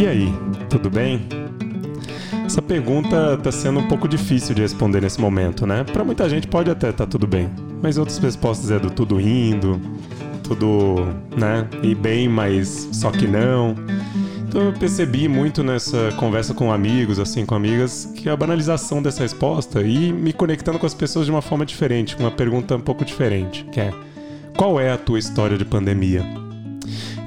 E aí, tudo bem? Essa pergunta está sendo um pouco difícil de responder nesse momento, né? Para muita gente pode até estar tá tudo bem, mas outras respostas é do tudo indo, tudo, né? E bem, mas só que não. Então eu percebi muito nessa conversa com amigos, assim, com amigas, que a banalização dessa resposta e me conectando com as pessoas de uma forma diferente, com uma pergunta um pouco diferente, que é: qual é a tua história de pandemia?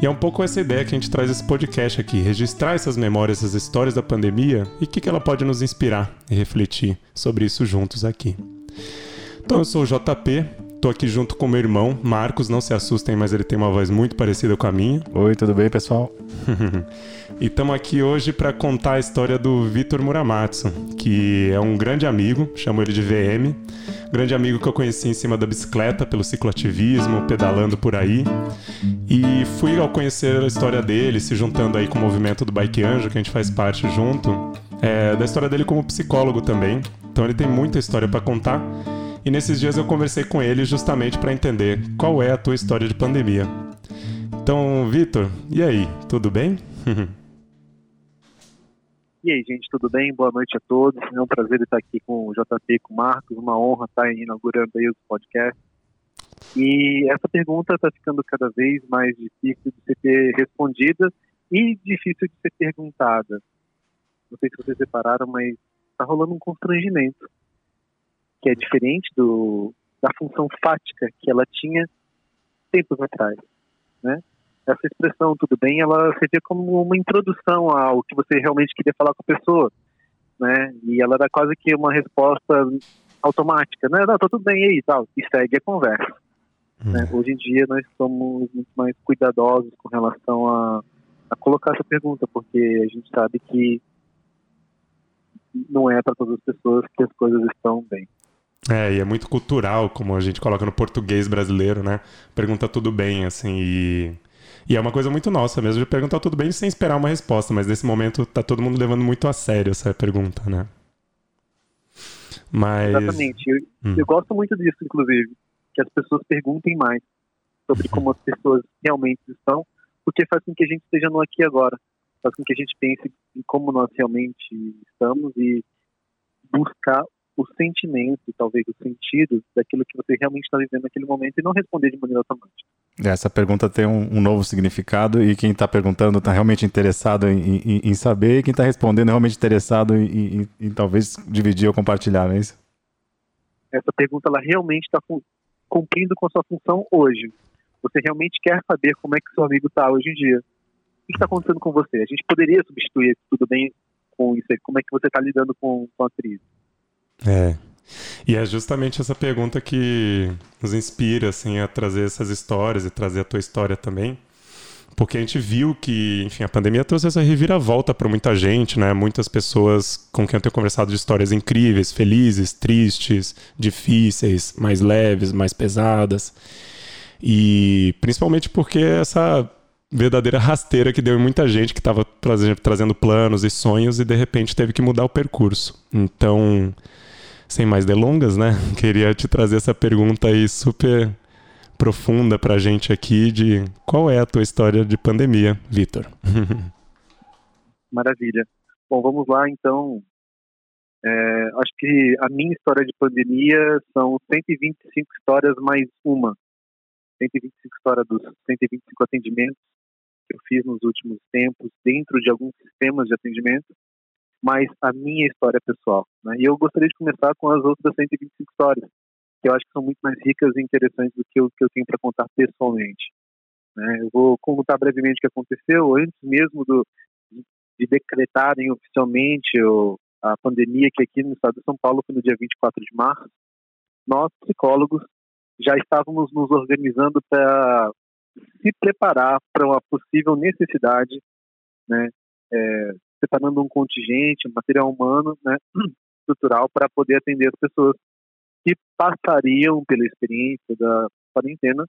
E é um pouco essa ideia que a gente traz esse podcast aqui, registrar essas memórias, essas histórias da pandemia e o que, que ela pode nos inspirar e refletir sobre isso juntos aqui. Então eu sou o JP, Tô aqui junto com meu irmão, Marcos, não se assustem, mas ele tem uma voz muito parecida com a minha. Oi, tudo bem, pessoal? e estamos aqui hoje para contar a história do Vitor Muramatsu, que é um grande amigo, chamo ele de VM, grande amigo que eu conheci em cima da bicicleta, pelo cicloativismo, pedalando por aí. E fui ao conhecer a história dele, se juntando aí com o movimento do Bike Anjo, que a gente faz parte junto, é, da história dele como psicólogo também. Então ele tem muita história para contar. E nesses dias eu conversei com ele justamente para entender qual é a tua história de pandemia. Então, Vitor, e aí, tudo bem? e aí, gente, tudo bem? Boa noite a todos. É um prazer estar aqui com o JP, com o Marcos. Uma honra estar inaugurando aí o podcast. E essa pergunta está ficando cada vez mais difícil de ser respondida e difícil de ser perguntada. Não sei se vocês separaram, mas está rolando um constrangimento que é diferente do, da função fática que ela tinha tempos atrás, né? Essa expressão tudo bem, ela servia como uma introdução ao que você realmente queria falar com a pessoa, né? E ela era quase que uma resposta automática, né? Não, tá tudo bem aí e tal, e segue a conversa. Né? Uhum. Hoje em dia nós somos muito mais cuidadosos com relação a, a colocar essa pergunta, porque a gente sabe que não é para todas as pessoas que as coisas estão bem. É, e é muito cultural, como a gente coloca no português brasileiro, né? Pergunta tudo bem, assim, e... E é uma coisa muito nossa mesmo de perguntar tudo bem sem esperar uma resposta, mas nesse momento tá todo mundo levando muito a sério essa pergunta, né? Mas... Exatamente. Eu, hum. eu gosto muito disso, inclusive, que as pessoas perguntem mais sobre como as pessoas realmente estão, porque faz com que a gente esteja no aqui agora, faz com que a gente pense em como nós realmente estamos e buscar o sentimento, talvez o sentido daquilo que você realmente está vivendo naquele momento e não responder de maneira automática. Essa pergunta tem um, um novo significado e quem está perguntando está realmente interessado em, em, em, saber e quem está respondendo é realmente interessado em, em, talvez dividir ou compartilhar, não é isso? Essa pergunta ela realmente está cumprindo com a sua função hoje. Você realmente quer saber como é que seu amigo está hoje em dia? O que está acontecendo com você? A gente poderia substituir tudo bem com isso? Como é que você está lidando com, com a crise? É. E é justamente essa pergunta que nos inspira assim a trazer essas histórias e trazer a tua história também. Porque a gente viu que, enfim, a pandemia trouxe essa reviravolta para muita gente, né? Muitas pessoas com quem eu tenho conversado de histórias incríveis, felizes, tristes, difíceis, mais leves, mais pesadas. E principalmente porque essa verdadeira rasteira que deu em muita gente que estava trazendo planos e sonhos e de repente teve que mudar o percurso. Então, sem mais delongas, né? Queria te trazer essa pergunta aí super profunda pra gente aqui de qual é a tua história de pandemia, Vitor. Maravilha. Bom, vamos lá então. É, acho que a minha história de pandemia são 125 histórias mais uma. 125 histórias dos 125 atendimentos que eu fiz nos últimos tempos dentro de alguns sistemas de atendimento mas a minha história pessoal. Né? E eu gostaria de começar com as outras 125 histórias, que eu acho que são muito mais ricas e interessantes do que o que eu tenho para contar pessoalmente. Né? Eu vou contar brevemente o que aconteceu antes mesmo do, de decretarem oficialmente o, a pandemia, que aqui no estado de São Paulo foi no dia 24 de março. Nós, psicólogos, já estávamos nos organizando para se preparar para uma possível necessidade né, é, separando um contingente, um material humano, né, estrutural, para poder atender as pessoas que passariam pela experiência da quarentena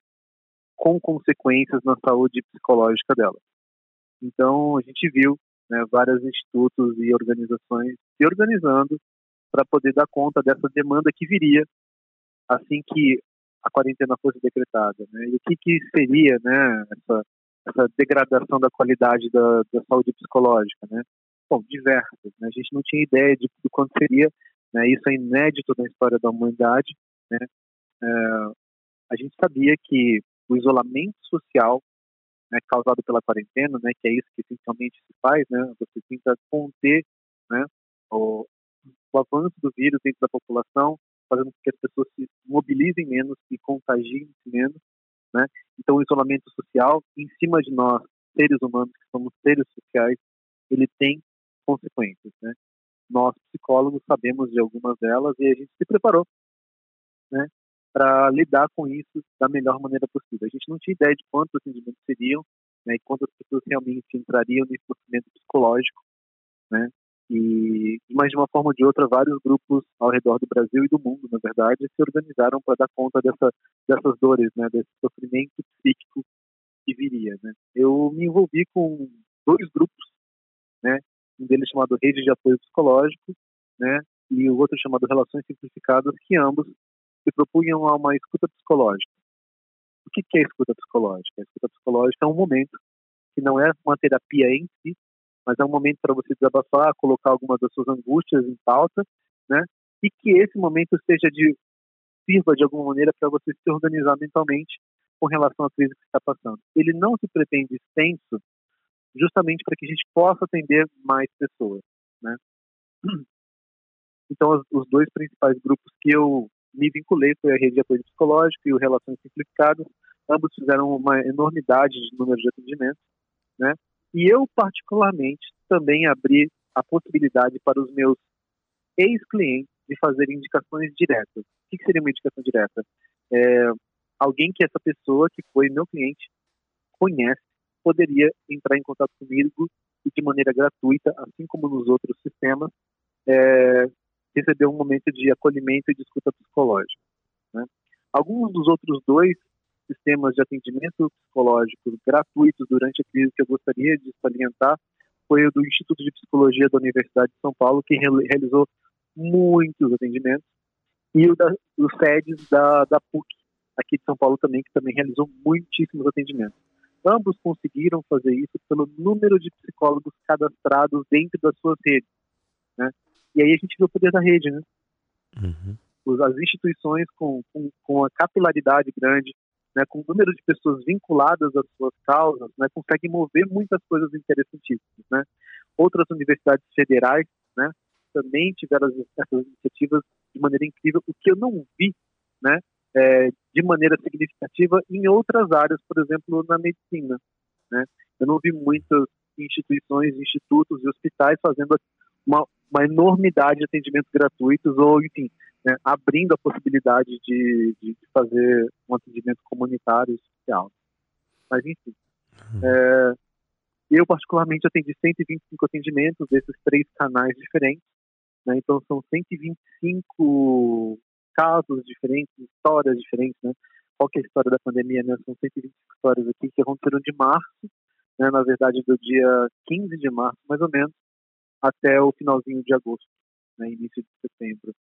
com consequências na saúde psicológica dela. Então, a gente viu né, vários institutos e organizações se organizando para poder dar conta dessa demanda que viria assim que a quarentena fosse decretada. Né? E o que, que seria né, essa, essa degradação da qualidade da, da saúde psicológica, né? Bom, diversas. Né? A gente não tinha ideia de, de quanto seria. Né? Isso é inédito na história da humanidade. Né? É, a gente sabia que o isolamento social né, causado pela quarentena, né, que é isso que essencialmente se faz, né, você tenta conter né, o, o avanço do vírus dentro da população, fazendo com que as pessoas se mobilizem menos e contagiem menos. Né? Então, o isolamento social, em cima de nós, seres humanos, que somos seres sociais, ele tem consequências. Né? Nós, psicólogos, sabemos de algumas delas e a gente se preparou né, para lidar com isso da melhor maneira possível. A gente não tinha ideia de quantos atendimentos seriam né, e quantas pessoas realmente entrariam nesse sofrimento psicológico. Né? E, mas de uma forma ou de outra, vários grupos ao redor do Brasil e do mundo, na verdade, se organizaram para dar conta dessa, dessas dores, né, desse sofrimento psíquico que viria. Né. Eu me envolvi com dois grupos, né, um deles chamado Rede de Apoio Psicológico, né, e o outro chamado Relações Simplificadas, que ambos se propunham a uma escuta psicológica. O que é escuta psicológica? A escuta psicológica é um momento que não é uma terapia em si, mas é um momento para você desabafar, colocar algumas das suas angústias em pauta, né? E que esse momento seja de sirva de alguma maneira para você se organizar mentalmente com relação à crise que está passando. Ele não se pretende extenso justamente para que a gente possa atender mais pessoas, né? Então, os dois principais grupos que eu me vinculei foi a Rede de Apoio Psicológico e o Relações Simplificadas. Ambos fizeram uma enormidade de número de atendimentos, né? E eu, particularmente, também abri a possibilidade para os meus ex-clientes de fazer indicações diretas. O que seria uma indicação direta? É, alguém que essa pessoa, que foi meu cliente, conhece, poderia entrar em contato comigo e de maneira gratuita, assim como nos outros sistemas, é, receber um momento de acolhimento e de escuta psicológica. Né? Alguns dos outros dois sistemas de atendimento psicológico gratuitos durante a crise que eu gostaria de salientar foi o do Instituto de Psicologia da Universidade de São Paulo, que realizou muitos atendimentos, e o da, os SEDES da, da PUC, aqui de São Paulo também, que também realizou muitíssimos atendimentos. Ambos conseguiram fazer isso pelo número de psicólogos cadastrados dentro das suas redes. Né? E aí a gente vê o poder da rede, né? Uhum. As instituições com, com, com a capilaridade grande, né, com o número de pessoas vinculadas às suas causas, né, conseguem mover muitas coisas interessantíssimas. Né. Outras universidades federais né, também tiveram essas iniciativas de maneira incrível, o que eu não vi né, é, de maneira significativa em outras áreas, por exemplo, na medicina. Né. Eu não vi muitas instituições, institutos e hospitais fazendo uma, uma enormidade de atendimentos gratuitos ou, enfim, né, abrindo a possibilidade de, de, fazer um atendimento comunitário e social. Mas, enfim, uhum. é, eu particularmente atendi 125 atendimentos desses três canais diferentes, né, então são 125 casos diferentes, histórias diferentes, né? Qual que é a história da pandemia, né? São 125 histórias aqui que aconteceram de março, né, na verdade do dia 15 de março, mais ou menos, até o finalzinho de agosto, né, início de setembro.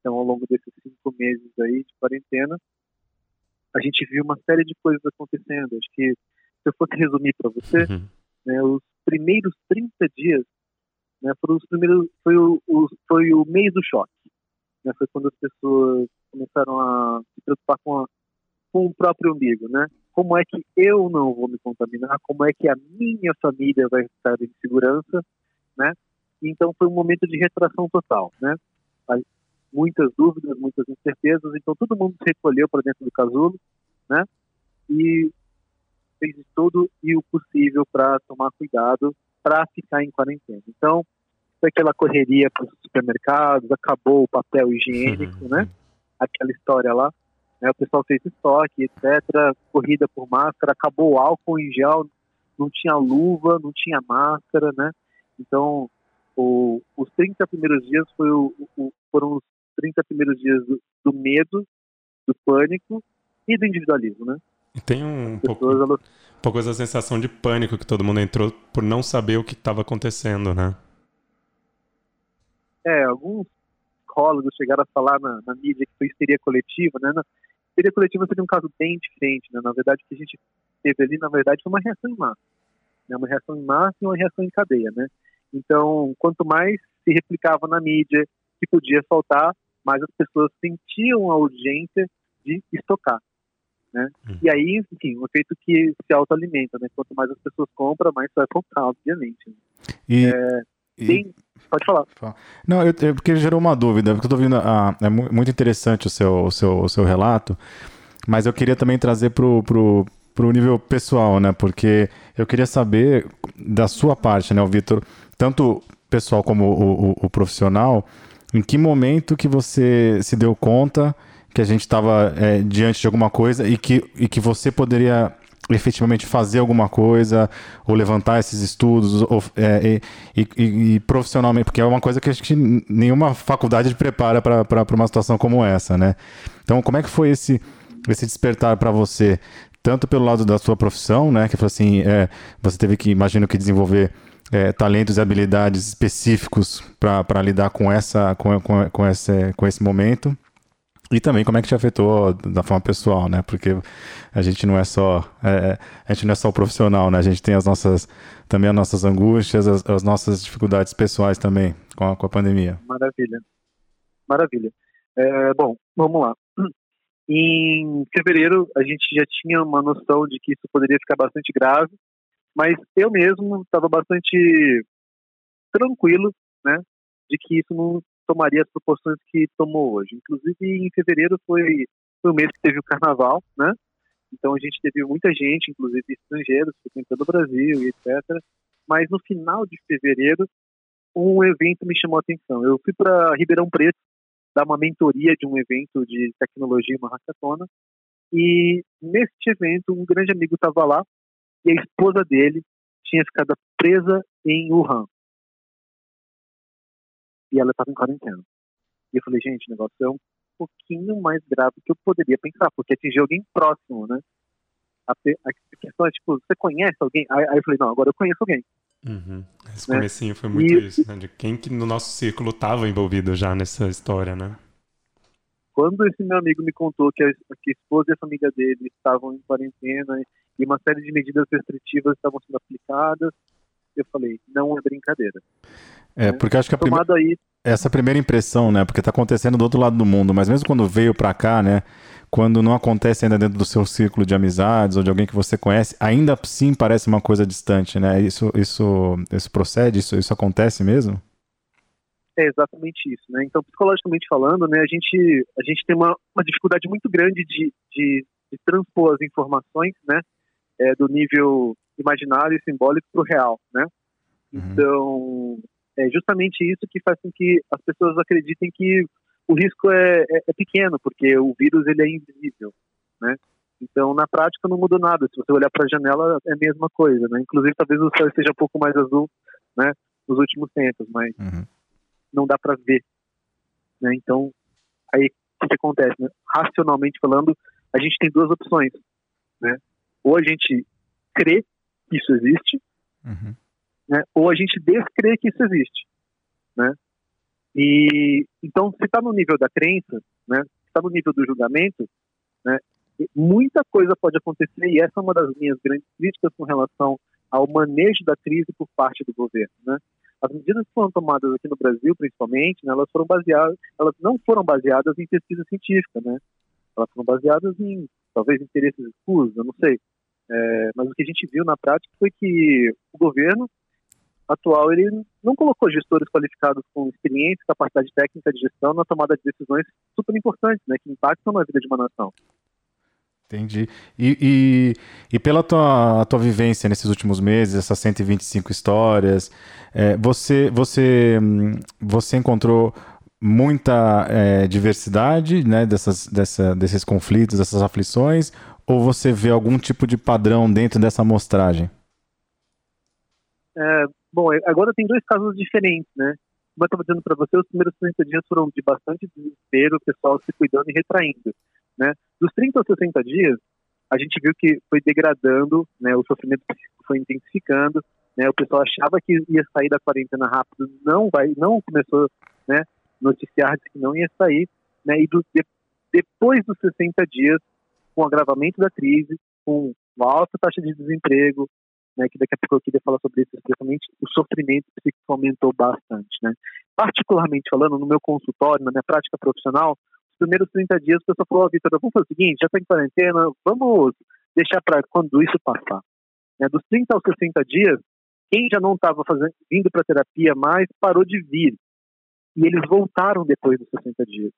Então, ao longo desses cinco meses aí de quarentena, a gente viu uma série de coisas acontecendo. Acho que, se eu fosse resumir para você, uhum. né, os primeiros 30 dias né, foram os primeiros, foi o, o, foi o mês do choque. Né, foi quando as pessoas começaram a se preocupar com, a, com o próprio umbigo, né? Como é que eu não vou me contaminar? Como é que a minha família vai estar em segurança, né? Então foi um momento de retração total, né? Muitas dúvidas, muitas incertezas, então todo mundo se recolheu para dentro do casulo, né? E fez todo e o possível para tomar cuidado para ficar em quarentena. Então, foi aquela correria para os supermercados, acabou o papel higiênico, uhum. né? Aquela história lá. Né? O pessoal fez estoque, etc. Corrida por máscara, acabou o álcool em gel, não tinha luva, não tinha máscara, né? Então, o, os 30 primeiros dias foi o, o, foram os 30 primeiros dias do, do, medo, do pânico e do individualismo, né? E tem um pouco, elas... um pouco essa sensação de pânico que todo mundo entrou por não saber o que estava acontecendo, né? É, alguns psicólogos chegaram a falar na, na mídia que foi histeria coletiva, né? Na, histeria coletiva seria um caso bem diferente, né? Na verdade, o que a gente teve ali, na verdade, foi uma reação em massa. Né? Uma reação em massa e uma reação em cadeia, né? Então, quanto mais se replicava na mídia que podia soltar, mais as pessoas sentiam a urgência de estocar. Né? Uhum. E aí, enfim, um efeito que se autoalimenta, né? Quanto mais as pessoas compram, mais vai comprar, obviamente. Né? E, é, e... Tem... Pode falar. Não, eu, eu, porque gerou uma dúvida, porque eu tô vendo, ah, é muito interessante o seu, o seu, o seu relato, mas eu queria também trazer pro, pro, pro nível pessoal, né? Porque eu queria saber da sua parte, né, o Vitor, tanto pessoal como o, o, o profissional, em que momento que você se deu conta que a gente estava é, diante de alguma coisa e que, e que você poderia efetivamente fazer alguma coisa ou levantar esses estudos ou, é, e, e, e, profissionalmente, porque é uma coisa que acho que nenhuma faculdade prepara para uma situação como essa, né? Então, como é que foi esse, esse despertar para você? Tanto pelo lado da sua profissão, né? Que foi assim, é, você teve que, imagino que desenvolver é, talentos e habilidades específicos para lidar com essa com, com, com, esse, com esse momento e também como é que te afetou da forma pessoal, né? Porque a gente não é só é, é, a gente não é só o profissional, né? A gente tem as nossas também as nossas angústias, as, as nossas dificuldades pessoais também com a, com a pandemia. Maravilha, maravilha. É, bom, vamos lá. Em fevereiro a gente já tinha uma noção de que isso poderia ficar bastante grave, mas eu mesmo estava bastante tranquilo, né? De que isso não tomaria as proporções que tomou hoje. Inclusive, em fevereiro foi, foi o mês que teve o carnaval, né? Então a gente teve muita gente, inclusive estrangeiros, frequentando o Brasil e etc. Mas no final de fevereiro, um evento me chamou a atenção. Eu fui para Ribeirão Preto dar uma mentoria de um evento de tecnologia, uma hackathona, e neste evento um grande amigo estava lá e a esposa dele tinha ficado presa em Wuhan e ela estava em quarentena. E eu falei, gente, o negócio é um pouquinho mais grave do que eu poderia pensar, porque atingiu alguém próximo, né? A, a questão é, tipo, você conhece alguém? Aí, aí eu falei, não, agora eu conheço alguém. Uhum. Esse né? comecinho foi muito e, isso, né? De quem que no nosso círculo estava envolvido já nessa história, né? Quando esse meu amigo me contou que a, que a esposa e a família dele estavam em quarentena e uma série de medidas restritivas estavam sendo aplicadas, eu falei, não é brincadeira. É, porque acho que a prime... aí... essa primeira impressão, né? Porque está acontecendo do outro lado do mundo, mas mesmo quando veio para cá, né? Quando não acontece ainda dentro do seu círculo de amizades ou de alguém que você conhece, ainda assim parece uma coisa distante, né? Isso, isso, isso procede? Isso, isso acontece mesmo? É exatamente isso, né? Então, psicologicamente falando, né, a gente, a gente tem uma, uma dificuldade muito grande de, de, de transpor as informações, né, é, do nível imaginário e simbólico para o real, né? Uhum. Então, é justamente isso que faz com que as pessoas acreditem que o risco é, é, é pequeno, porque o vírus ele é invisível, né? Então, na prática, não mudou nada. Se você olhar para a janela, é a mesma coisa, né? Inclusive, talvez o céu esteja um pouco mais azul, né? Nos últimos tempos, mas uhum. não dá para ver, né? Então, aí o que acontece? Né? Racionalmente falando, a gente tem duas opções, né? Ou a gente crê que isso existe, uhum né? ou a gente descrê que isso existe. Né? E, então, se está no nível da crença, né? se está no nível do julgamento, né? muita coisa pode acontecer, e essa é uma das minhas grandes críticas com relação ao manejo da crise por parte do governo. Né? As medidas que foram tomadas aqui no Brasil, principalmente, né, elas foram baseadas, elas não foram baseadas em pesquisa científica, né? Elas foram baseadas em talvez interesses escusos, eu não sei. É, mas o que a gente viu na prática foi que o governo atual ele não colocou gestores qualificados com experiência, capacidade técnica de gestão na tomada de decisões super importantes, né, que impactam na vida de uma nação. Entendi. E, e, e pela tua, tua vivência nesses últimos meses, essas 125 histórias, é, você, você, você encontrou muita é, diversidade né, dessas, dessa, desses conflitos, dessas aflições, ou você vê algum tipo de padrão dentro dessa amostragem? É, Bom, é, agora tem dois casos diferentes, né? Como eu estava dizendo para você, os primeiros 30 dias foram de bastante desespero, o pessoal se cuidando e retraindo, né? Dos 30 aos 60 dias, a gente viu que foi degradando, né? O sofrimento foi intensificando, né? O pessoal achava que ia sair da quarentena rápido, não vai, não começou, né? Noticiar que não ia sair, né? E do, de, depois dos 60 dias, com o agravamento da crise, com uma alta taxa de desemprego, né, que daqui a pouco eu queria falar sobre isso, especialmente o sofrimento psíquico aumentou bastante, né. Particularmente falando, no meu consultório, na minha prática profissional, os primeiros 30 dias a pessoa falou, oh, Vitor, vamos fazer o seguinte, já está em quarentena, vamos deixar para quando isso passar. Né, dos 30 aos 60 dias, quem já não estava vindo para terapia mais parou de vir. E eles voltaram depois dos 60 dias.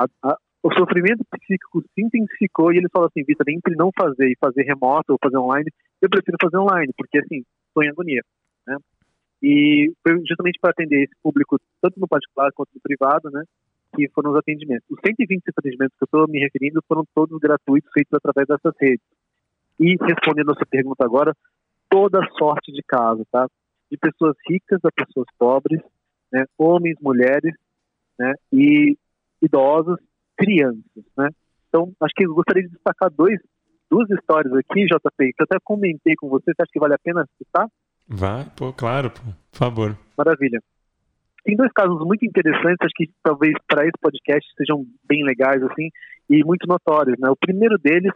A, a, o sofrimento psíquico se intensificou e eles falam assim, Vitor, entre não fazer e fazer remoto ou fazer online, eu prefiro fazer online, porque assim, estou em agonia. Né? E foi justamente para atender esse público, tanto no particular quanto no privado, né, que foram os atendimentos. Os 125 atendimentos que eu estou me referindo foram todos gratuitos, feitos através dessas redes. E respondendo a sua pergunta agora, toda sorte de casos, tá? De pessoas ricas a pessoas pobres, né? Homens, mulheres, né? E idosos, crianças, né? Então, acho que eu gostaria de destacar dois, duas histórias aqui, JP, que eu até comentei com você, você acha que vale a pena citar? Vai, pô, claro, pô, por favor. Maravilha. Tem dois casos muito interessantes, acho que talvez para esse podcast sejam bem legais, assim, e muito notórios, né? O primeiro deles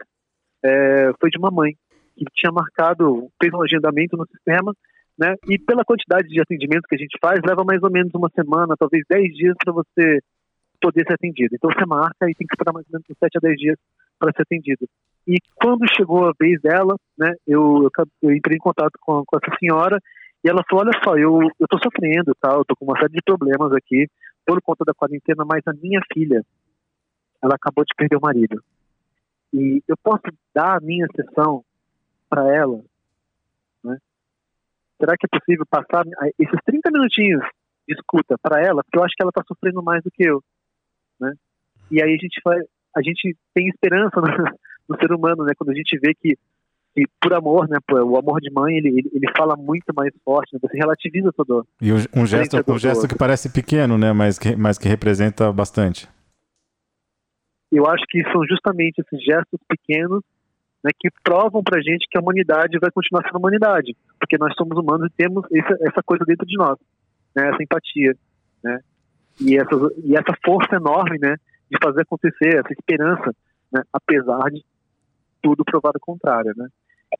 é, foi de uma mãe que tinha marcado, fez um agendamento no sistema, né? E pela quantidade de atendimentos que a gente faz, leva mais ou menos uma semana, talvez 10 dias para você poder ser atendido. Então você marca e tem que esperar mais ou menos 7 a 10 dias para ser atendido. E quando chegou a vez dela, né, eu, eu, entrei em contato com, com, essa senhora e ela falou: Olha só, eu estou sofrendo, tá? eu estou com uma série de problemas aqui por conta da quarentena, mas a minha filha, ela acabou de perder o marido. E eu posso dar a minha sessão para ela? Né? Será que é possível passar esses 30 minutinhos de escuta para ela? Porque eu acho que ela está sofrendo mais do que eu. E aí a gente, vai, a gente tem esperança no, no ser humano, né? quando a gente vê que, que por amor, né, o amor de mãe, ele, ele, ele fala muito mais forte, né? você relativiza todo. E um gesto, um gesto que parece pequeno, né, mas que, mas que representa bastante. Eu acho que são justamente esses gestos pequenos né, que provam para a gente que a humanidade vai continuar sendo humanidade, porque nós somos humanos e temos essa, essa coisa dentro de nós, né, essa empatia, né, e essa, e essa força enorme, né, de fazer acontecer, essa esperança, né, apesar de tudo provado contrário, né.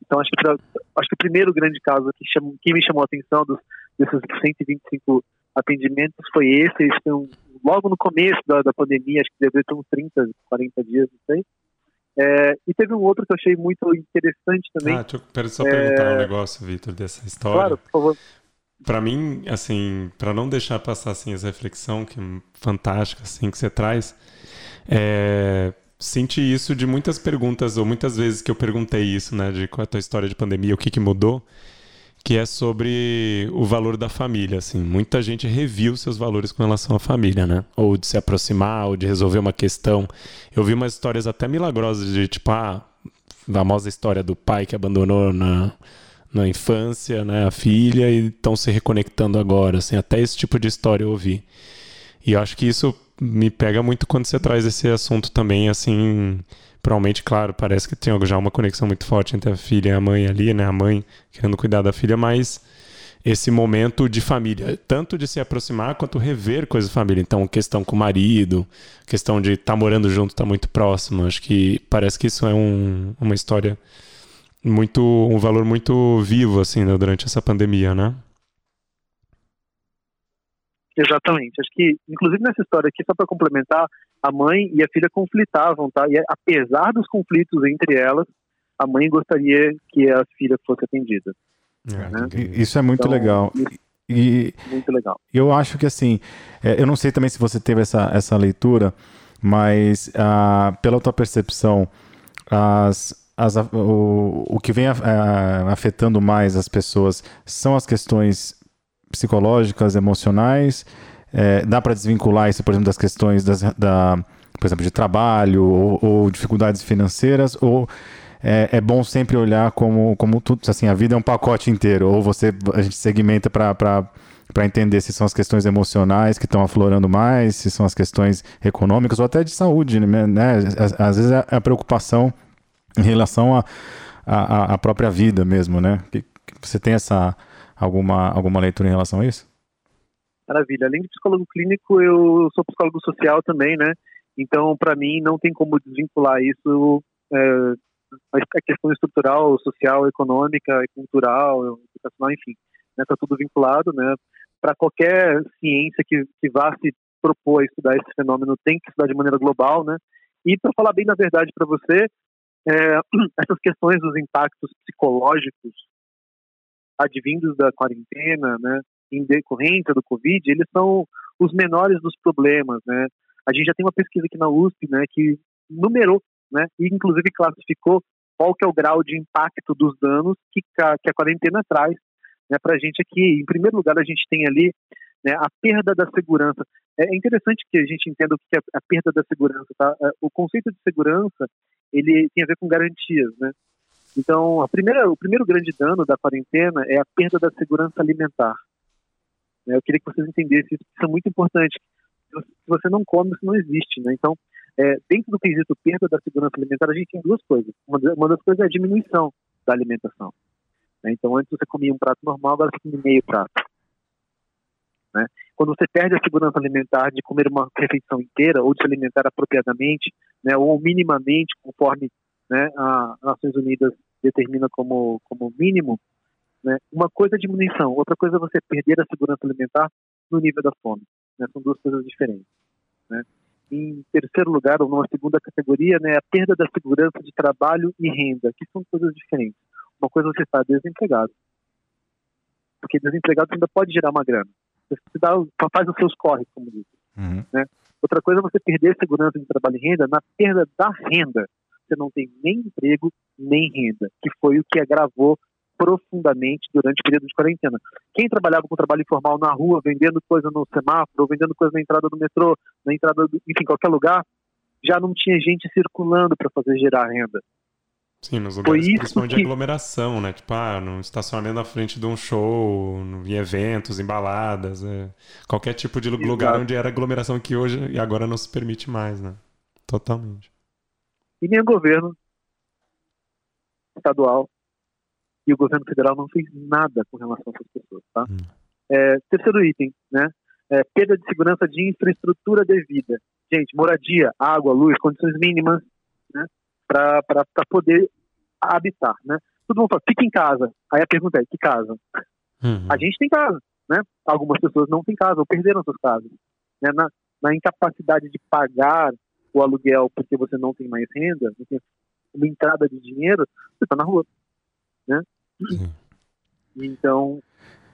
Então acho que, pra, acho que o primeiro grande caso que, chamou, que me chamou a atenção dos, desses 125 atendimentos foi esse, esse foi um, logo no começo da, da pandemia, acho que deve ter uns 30, 40 dias, não sei, é, e teve um outro que eu achei muito interessante também. Ah, deixa eu só perguntar é... um negócio, Vitor, dessa história. Claro, por favor. Para mim, assim, para não deixar passar assim essa reflexão que é fantástica assim que você traz, é, senti isso de muitas perguntas ou muitas vezes que eu perguntei isso, né, de qual é a tua história de pandemia, o que que mudou que é sobre o valor da família, assim. Muita gente reviu seus valores com relação à família, né? Ou de se aproximar, ou de resolver uma questão. Eu vi umas histórias até milagrosas de, tipo, ah, a famosa história do pai que abandonou na, na infância, né, a filha, e estão se reconectando agora, assim. Até esse tipo de história eu ouvi. E eu acho que isso me pega muito quando você traz esse assunto também, assim provavelmente, claro, parece que tem já uma conexão muito forte entre a filha e a mãe ali, né? A mãe querendo cuidar da filha, mas esse momento de família, tanto de se aproximar quanto rever coisas de família. Então, questão com o marido, questão de estar tá morando junto, estar tá muito próximo. Acho que parece que isso é um, uma história muito, um valor muito vivo assim, né, durante essa pandemia, né? Exatamente. Acho que, inclusive nessa história aqui, só para complementar, a mãe e a filha conflitavam, tá? E apesar dos conflitos entre elas, a mãe gostaria que a filha fosse atendida. É, né? Isso é muito então, legal. E, muito legal. Eu acho que assim, é, eu não sei também se você teve essa, essa leitura, mas ah, pela tua percepção, as, as, o, o que vem afetando mais as pessoas são as questões psicológicas, emocionais, é, dá para desvincular isso, por exemplo, das questões das, da, por exemplo, de trabalho ou, ou dificuldades financeiras, ou é, é, bom sempre olhar como, como tudo, assim, a vida é um pacote inteiro, ou você, a gente segmenta para entender se são as questões emocionais que estão aflorando mais, se são as questões econômicas ou até de saúde, né? Às, às vezes é a preocupação em relação à a, a, a, própria vida mesmo, né? Você tem essa alguma, alguma leitura em relação a isso? Maravilha. Além de psicólogo clínico, eu sou psicólogo social também, né? Então, para mim, não tem como desvincular isso é, a questão estrutural, social, econômica, cultural, educacional, enfim, está né, tá tudo vinculado, né? Para qualquer ciência que, que vá se propor a estudar esse fenômeno, tem que estudar de maneira global, né? E para falar bem da verdade para você, é, essas questões dos impactos psicológicos advindos da quarentena, né, em decorrência do Covid, eles são os menores dos problemas, né? A gente já tem uma pesquisa aqui na USP, né, que numerou, né, e inclusive classificou qual que é o grau de impacto dos danos que, que a quarentena traz, né, para a gente aqui. Em primeiro lugar, a gente tem ali né, a perda da segurança. É interessante que a gente entenda o que é a perda da segurança, tá? É, o conceito de segurança, ele tem a ver com garantias, né? Então, primeira, o primeiro grande dano da quarentena é a perda da segurança alimentar. Eu queria que vocês entendessem isso, isso é muito importante. Se você não come, isso não existe, né? Então, é, dentro do quesito perda da segurança alimentar, a gente tem duas coisas. Uma das coisas é a diminuição da alimentação. Né? Então, antes você comia um prato normal, agora você come meio prato. Né? Quando você perde a segurança alimentar de comer uma refeição inteira ou de se alimentar apropriadamente, né, ou minimamente, conforme né, a Nações Unidas determina como, como mínimo, né, uma coisa é diminuição, outra coisa é você perder a segurança alimentar no nível da fome. Né, são duas coisas diferentes. Né. Em terceiro lugar, ou numa segunda categoria, né, a perda da segurança de trabalho e renda, que são coisas diferentes. Uma coisa é você está desempregado, porque desempregado ainda pode gerar uma grana. Você dá, faz os seus corres, como diz. Uhum. Né? Outra coisa é você perder segurança de trabalho e renda na perda da renda. Você não tem nem emprego, nem renda, que foi o que agravou profundamente durante o período de quarentena. Quem trabalhava com trabalho informal na rua, vendendo coisa no semáforo, vendendo coisa na entrada do metrô, na entrada, do, enfim, qualquer lugar, já não tinha gente circulando para fazer gerar renda. Sim, nos lugares principalmente que... de aglomeração, né? Tipo, ah, no estacionamento na frente de um show, em eventos, em baladas, é... qualquer tipo de Exato. lugar onde era aglomeração que hoje e agora não se permite mais, né? Totalmente. E nem o governo estadual e o governo federal não fez nada com relação a essas pessoas, tá? Hum. É, terceiro item, né? É, perda de segurança de infraestrutura devida. Gente, moradia, água, luz, condições mínimas, né? para poder habitar, né? Todo mundo fala, fica em casa. Aí a pergunta é, que casa? Uhum. A gente tem casa, né? Algumas pessoas não têm casa ou perderam suas casas. Né? Na, na incapacidade de pagar o aluguel porque você não tem mais renda, não tem uma entrada de dinheiro, você está na rua, né? Então,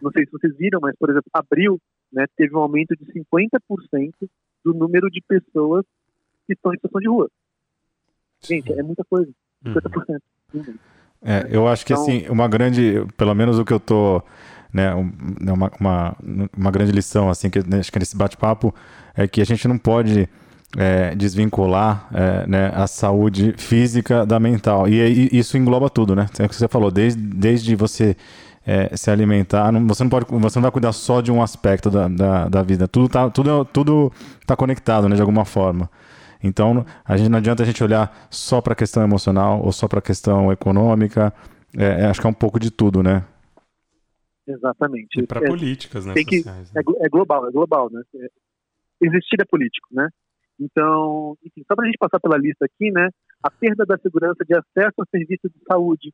não sei se vocês viram, mas, por exemplo, abril né, teve um aumento de 50% do número de pessoas que estão em situação de rua. Gente, é muita coisa. 50%. Uhum. É, eu acho que então, assim, uma grande, pelo menos o que eu tô, né, né, uma, uma, uma grande lição assim que né, acho que nesse bate-papo é que a gente não pode é, desvincular é, né, a saúde física da mental e, e, isso engloba tudo, né? É o que você falou, desde, desde você é, se alimentar, não, você não pode, você não vai cuidar só de um aspecto da, da, da vida, tudo tá, tudo, tudo tá conectado, né, de alguma forma. Então, a gente, não adianta a gente olhar só para a questão emocional ou só para a questão econômica. É, é, acho que é um pouco de tudo, né? Exatamente. E para é, políticas, né? Que, sociais, né? É, é, global, é global, né? É, existir é político, né? Então, enfim, só para a gente passar pela lista aqui, né? A perda da segurança de acesso ao serviço de saúde.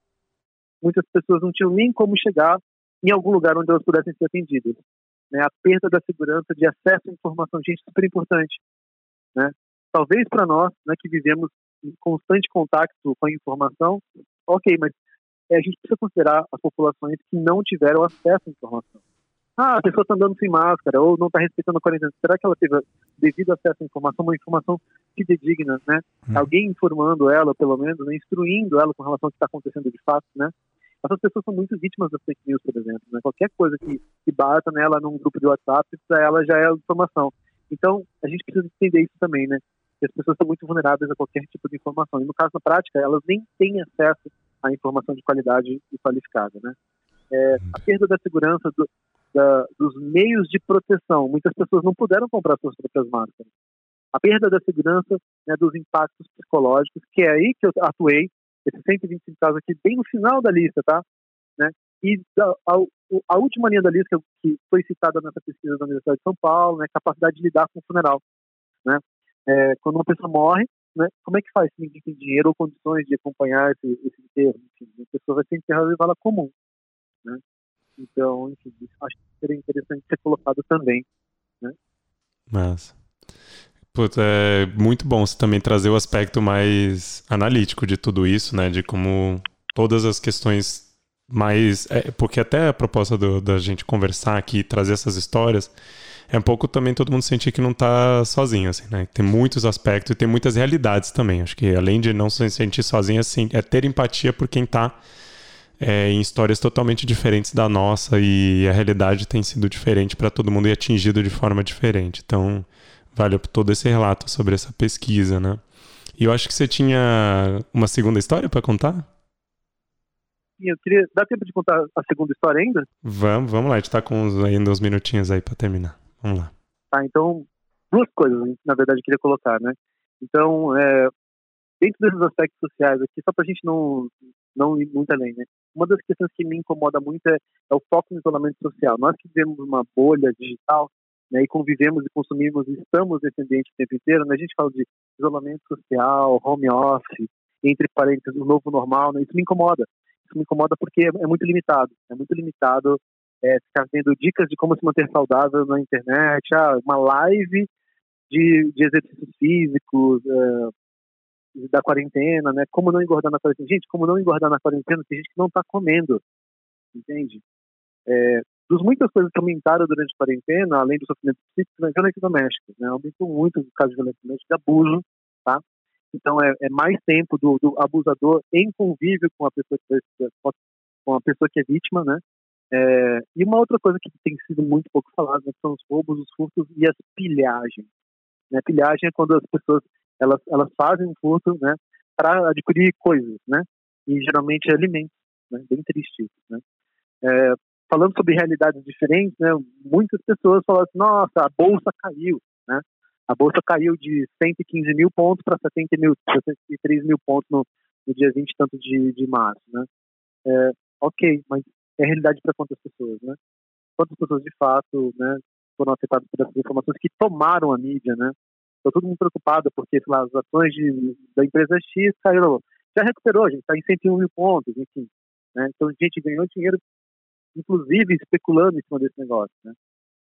Muitas pessoas não tinham nem como chegar em algum lugar onde elas pudessem ser atendidas. Né? A perda da segurança de acesso à informação, gente, super importante. Né? talvez para nós, né, que vivemos em constante contato com a informação, ok, mas é, a gente precisa considerar as populações que não tiveram acesso à informação. Ah, a pessoa está andando sem máscara ou não está respeitando a quarentena. Será que ela teve devido acesso à informação, uma informação fidedigna, né? Hum. Alguém informando ela, pelo menos, né? instruindo ela com relação ao que está acontecendo de fato, né? Essas pessoas são muito vítimas das fake news, por exemplo. Né? Qualquer coisa que, que bata nela num grupo de WhatsApp, para ela já é informação. Então, a gente precisa entender isso também, né? que as pessoas são muito vulneráveis a qualquer tipo de informação. E no caso, na prática, elas nem têm acesso à informação de qualidade e qualificada. Né? É, a perda da segurança do, da, dos meios de proteção. Muitas pessoas não puderam comprar suas próprias máscaras. A perda da segurança né, dos impactos psicológicos, que é aí que eu atuei, esses 125 casos aqui, bem no final da lista, tá? Né? E a, a, a última linha da lista que foi citada nessa pesquisa da Universidade de São Paulo, né, capacidade de lidar com o funeral. Né? É, quando uma pessoa morre, né, como é que faz se ninguém tem dinheiro ou condições de acompanhar esse, esse enterro? Enfim, a pessoa vai ser enterrada em vala comum. Né? Então, enfim, acho que seria interessante ser colocado também. Né? Mas. É muito bom você também trazer o aspecto mais analítico de tudo isso, né? De como todas as questões mais. É, porque até a proposta do, da gente conversar aqui, trazer essas histórias, é um pouco também todo mundo sentir que não está sozinho, assim, né? Tem muitos aspectos e tem muitas realidades também. Acho que além de não se sentir sozinho, assim, é ter empatia por quem está é, em histórias totalmente diferentes da nossa e a realidade tem sido diferente para todo mundo e atingido de forma diferente. Então, vale todo esse relato sobre essa pesquisa, né? E eu acho que você tinha uma segunda história para contar? Eu queria dar tempo de contar a segunda história ainda? Vamos, vamos lá, a gente está com uns, ainda uns minutinhos aí para terminar. Vamos lá. Tá, então, duas coisas, na verdade, eu queria colocar, né? Então, é, dentro desses aspectos sociais aqui, só para a gente não, não ir muito além, né? Uma das questões que me incomoda muito é, é o foco no isolamento social. Nós que vivemos uma bolha digital, né, e convivemos e consumimos e estamos nesse ambiente o tempo inteiro, né, a gente fala de isolamento social, home office, entre parênteses, o novo normal, né, isso me incomoda. Isso me incomoda porque é, é muito limitado. É muito limitado é, ficar vendo dicas de como se manter saudável na internet, ah, uma live de, de exercícios físicos, é, da quarentena, né? Como não engordar na quarentena? Gente, como não engordar na quarentena? Tem gente que não está comendo, entende? É, dos muitas coisas que aumentaram durante a quarentena, além do sofrimento psíquico, é violência doméstica, né? Aumentou muito o caso de violência doméstica, de abuso, tá? Então é, é mais tempo do, do, abusador em convívio com a pessoa que, com a pessoa que é vítima, né? É, e uma outra coisa que tem sido muito pouco falada né, são os roubos, os furtos e as pilhagens. Né? Pilhagem é quando as pessoas elas, elas fazem um furto né, para adquirir coisas, né? E geralmente alimentos, né? Bem triste né? É, falando sobre realidades diferentes, né? Muitas pessoas falam assim, nossa, a bolsa caiu, né? A bolsa caiu de 115 mil pontos para 70 mil, 73 mil pontos no, no dia 20 tanto de, de março, né? É, ok, mas é realidade para quantas pessoas, né? Quantas pessoas de fato, né, foram afetadas por essas informações que tomaram a mídia, né? Estou todo mundo preocupado porque lá, as ações de, da empresa X caíram. Já recuperou, gente está em 101 mil pontos, enfim. Né? Então a gente ganhou dinheiro, inclusive especulando em cima desse negócio. Né?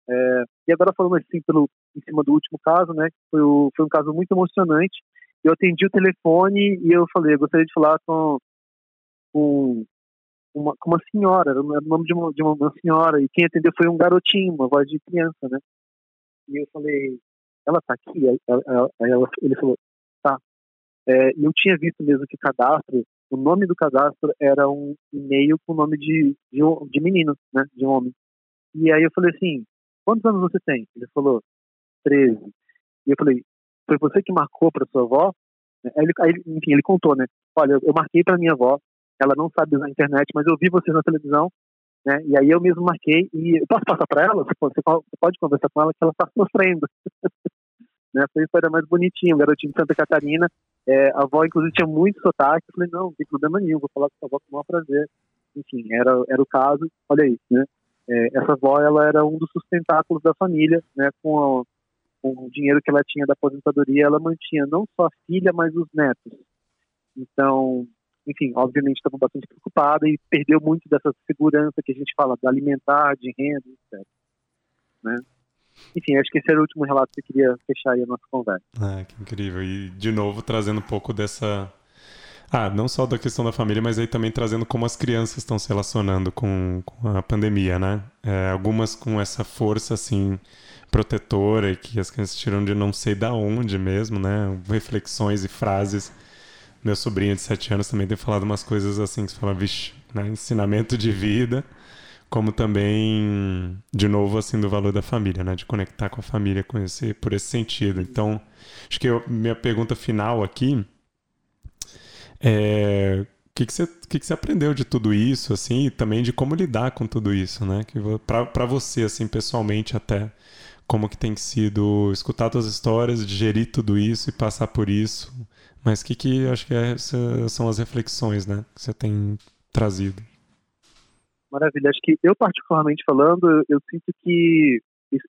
É, e agora falando assim pelo, em cima do último caso, né? Foi, o, foi um caso muito emocionante. Eu atendi o telefone e eu falei, eu gostaria de falar com, com uma, com uma senhora, era o nome de uma, de uma senhora, e quem atendeu foi um garotinho, uma voz de criança, né? E eu falei, ela tá aqui? Aí, ela, ela, ele falou, tá. É, eu tinha visto mesmo que cadastro, o nome do cadastro era um e-mail com o nome de, de, de menino, né, de homem. E aí eu falei assim, quantos anos você tem? Ele falou, 13. E eu falei, foi você que marcou para sua avó? Aí ele, aí, enfim, ele contou, né? Olha, eu marquei para minha avó, ela não sabe usar a internet, mas eu vi vocês na televisão, né? E aí eu mesmo marquei e posso passar para ela? Pode, você pode conversar com ela que ela está sofrendo. né? Foi a história mais bonitinha, um garotinho de Santa Catarina. É, a avó, inclusive, tinha muito sotaque. Eu falei, não, não tem problema nenhum, vou falar com a avó com o maior prazer. Enfim, era, era o caso. Olha aí, né? É, essa avó, ela era um dos sustentáculos da família, né? Com, a, com o dinheiro que ela tinha da aposentadoria, ela mantinha não só a filha, mas os netos. Então, enfim, obviamente estava bastante preocupada e perdeu muito dessa segurança que a gente fala, de alimentar, de renda, etc. Né? Enfim, acho que esse era o último relato que eu queria fechar aí a nossa conversa. Ah, que incrível. E, de novo, trazendo um pouco dessa... Ah, não só da questão da família, mas aí também trazendo como as crianças estão se relacionando com, com a pandemia, né? É, algumas com essa força, assim, protetora que as crianças tiram de não sei da onde mesmo, né? Reflexões e frases meu sobrinho de 7 anos também tem falado umas coisas assim que você fala, vixe, né? ensinamento de vida, como também, de novo, assim, do valor da família, né? De conectar com a família esse, por esse sentido. Então, acho que eu, minha pergunta final aqui é o que, que, você, que, que você aprendeu de tudo isso, assim, e também de como lidar com tudo isso, né? Para você, assim, pessoalmente até, como que tem sido escutar suas histórias, digerir tudo isso e passar por isso, mas o que, que acho que é, são as reflexões né, que você tem trazido? Maravilha. Acho que eu, particularmente falando, eu, sinto que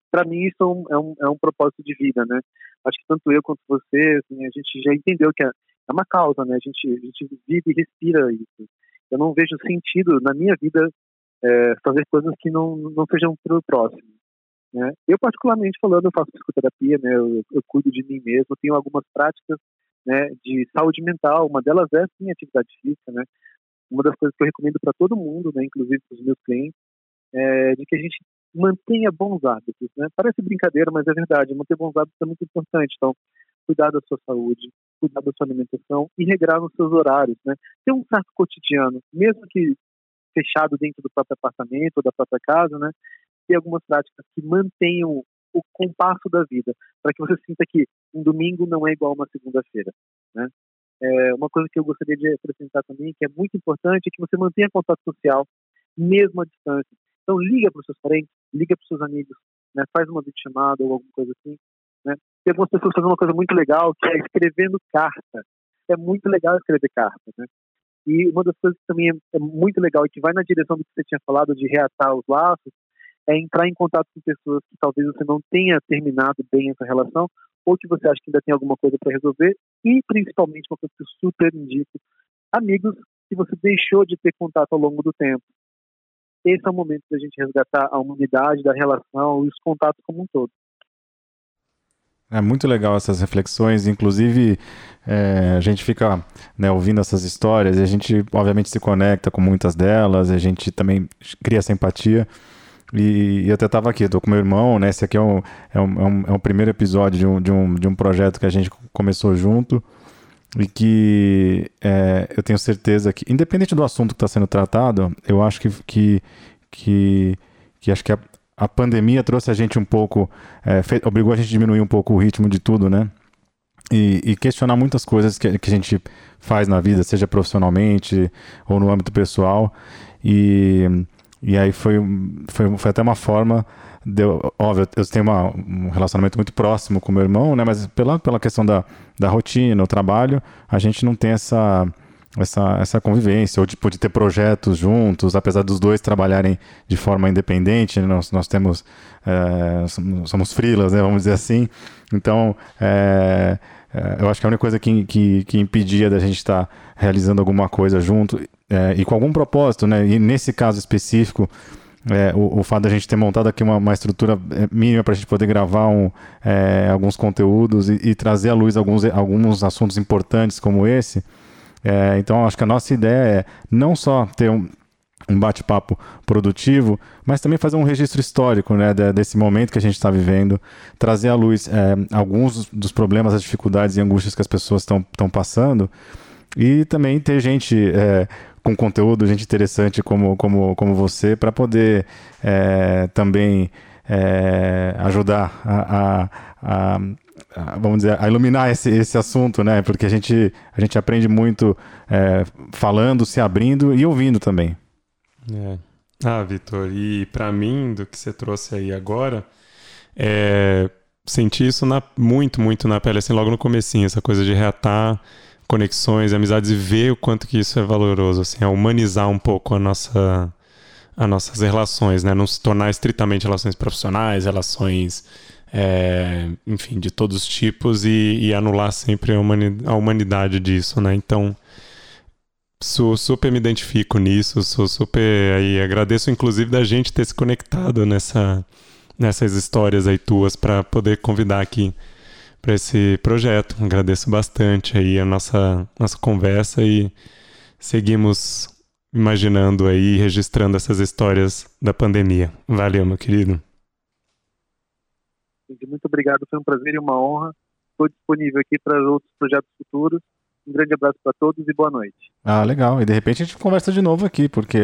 para mim isso é um, é, um, é um propósito de vida, né? Acho que tanto eu quanto você, assim, a gente já entendeu que é, é uma causa, né? A gente, a gente vive e respira isso. Eu não vejo sentido na minha vida é, fazer coisas que não, não sejam para o próximo. Né? Eu, particularmente falando, eu faço psicoterapia, né? eu, eu cuido de mim mesmo, tenho algumas práticas né, de saúde mental, uma delas é sim atividade física, né? Uma das coisas que eu recomendo para todo mundo, né, inclusive para os meus clientes, é de que a gente mantenha bons hábitos, né? Parece brincadeira, mas é verdade. Manter bons hábitos é muito importante. Então, cuidar da sua saúde, cuidar da sua alimentação e regrar nos seus horários, né? Ter um certo cotidiano, mesmo que fechado dentro do próprio apartamento ou da própria casa, né? Ter algumas práticas que mantenham o compasso da vida, para que você sinta que um domingo não é igual uma segunda-feira, né? É, uma coisa que eu gostaria de apresentar também, que é muito importante, é que você mantenha contato social, mesmo à distância. Então, liga para os seus parentes, liga para os seus amigos, né? faz uma videochamada ou alguma coisa assim. Né? Tem algumas pessoas fazendo uma coisa muito legal, que é escrevendo carta. É muito legal escrever carta, né? E uma das coisas que também é, é muito legal e que vai na direção do que você tinha falado de reatar os laços, é entrar em contato com pessoas que talvez você não tenha terminado bem essa relação, ou que você acha que ainda tem alguma coisa para resolver, e principalmente uma coisa que eu super indico, amigos que você deixou de ter contato ao longo do tempo. Esse é o momento da gente resgatar a humanidade da relação e os contatos como um todo. É muito legal essas reflexões, inclusive é, a gente fica né, ouvindo essas histórias e a gente obviamente se conecta com muitas delas, a gente também cria essa empatia. E, eu até estava aqui, estou com meu irmão, né? Esse aqui é, é, um, é, um, é um primeiro episódio de um, de, um, de um projeto que a gente começou junto e que é, eu tenho certeza que, independente do assunto que está sendo tratado, eu acho que, que, que, que acho que a, a pandemia trouxe a gente um pouco, é, obrigou a gente a diminuir um pouco o ritmo de tudo, né? E, e, questionar muitas coisas que, que a gente faz na vida, seja profissionalmente ou no âmbito pessoal. E e aí foi, foi, foi até uma forma de óbvio, eu tenho uma, um relacionamento muito próximo com meu irmão, né? Mas pela, pela questão da, da rotina, o trabalho, a gente não tem essa, essa, essa convivência, ou tipo, de ter projetos juntos, apesar dos dois trabalharem de forma independente, né? nós, nós temos, é, somos frilas, né? Vamos dizer assim. Então, é, eu acho que a única coisa que, que, que impedia da gente estar realizando alguma coisa junto é, e com algum propósito, né? E nesse caso específico, é, o, o fato da gente ter montado aqui uma, uma estrutura é, mínima para a gente poder gravar um, é, alguns conteúdos e, e, trazer à luz alguns, alguns assuntos importantes como esse. É, então, acho que a nossa ideia é não só ter um, um bate-papo produtivo, mas também fazer um registro histórico né, desse momento que a gente está vivendo, trazer à luz é, alguns dos problemas, as dificuldades e angústias que as pessoas estão passando e também ter gente é, com conteúdo, gente interessante como, como, como você, para poder é, também é, ajudar a, a, a, vamos dizer, a iluminar esse, esse assunto, né? Porque a gente, a gente aprende muito é, falando, se abrindo e ouvindo também. É. Ah, Vitor, e para mim, do que você trouxe aí agora, é, senti isso na, muito, muito na pele, assim, logo no comecinho, essa coisa de reatar conexões, amizades e ver o quanto que isso é valoroso, assim, é humanizar um pouco a nossa as nossas relações, né? Não se tornar estritamente relações profissionais, relações, é, enfim, de todos os tipos e, e anular sempre a humanidade, a humanidade disso, né? Então, sou, super me identifico nisso, sou super aí agradeço inclusive da gente ter se conectado nessa nessas histórias aí tuas para poder convidar aqui para esse projeto. Agradeço bastante aí a nossa, nossa conversa e seguimos imaginando aí, registrando essas histórias da pandemia. Valeu, meu querido. Muito obrigado, foi um prazer e uma honra. Estou disponível aqui para outros projetos futuros. Um grande abraço para todos e boa noite. Ah, legal. E de repente a gente conversa de novo aqui, porque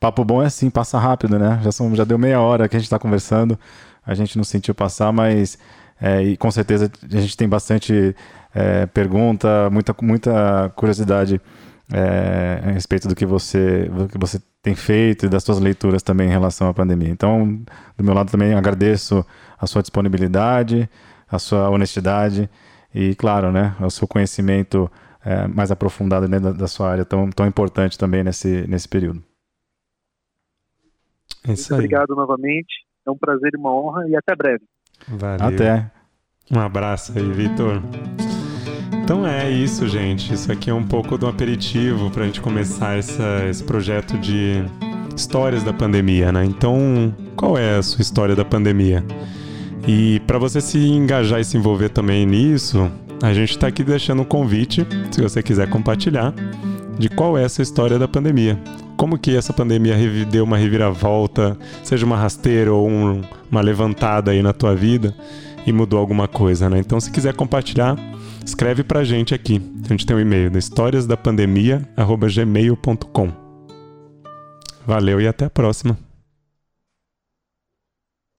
papo bom é assim, passa rápido, né? Já, são, já deu meia hora que a gente está conversando, a gente não sentiu passar, mas é, e com certeza a gente tem bastante é, pergunta, muita, muita curiosidade é, a respeito do que, você, do que você tem feito e das suas leituras também em relação à pandemia. Então, do meu lado também agradeço a sua disponibilidade, a sua honestidade e, claro, né, o seu conhecimento é, mais aprofundado dentro da, da, sua área tão, tão importante também nesse, nesse período. É Muito obrigado novamente É um prazer e uma honra e até breve. Valeu. Até. Um abraço aí, Vitor. Então é isso, gente. Isso aqui é um pouco do aperitivo para a gente começar essa, esse projeto de histórias da pandemia, né? Então, qual é a sua história da pandemia? E para você se engajar e se envolver também nisso, a gente está aqui deixando um convite, se você quiser compartilhar, de qual é essa história da pandemia. Como que essa pandemia deu uma reviravolta, seja uma rasteira ou um, uma levantada aí na tua vida e mudou alguma coisa, né? Então, se quiser compartilhar, escreve pra gente aqui. A gente tem um e-mail da historiasdapandemia@gmail.com. Valeu e até a próxima.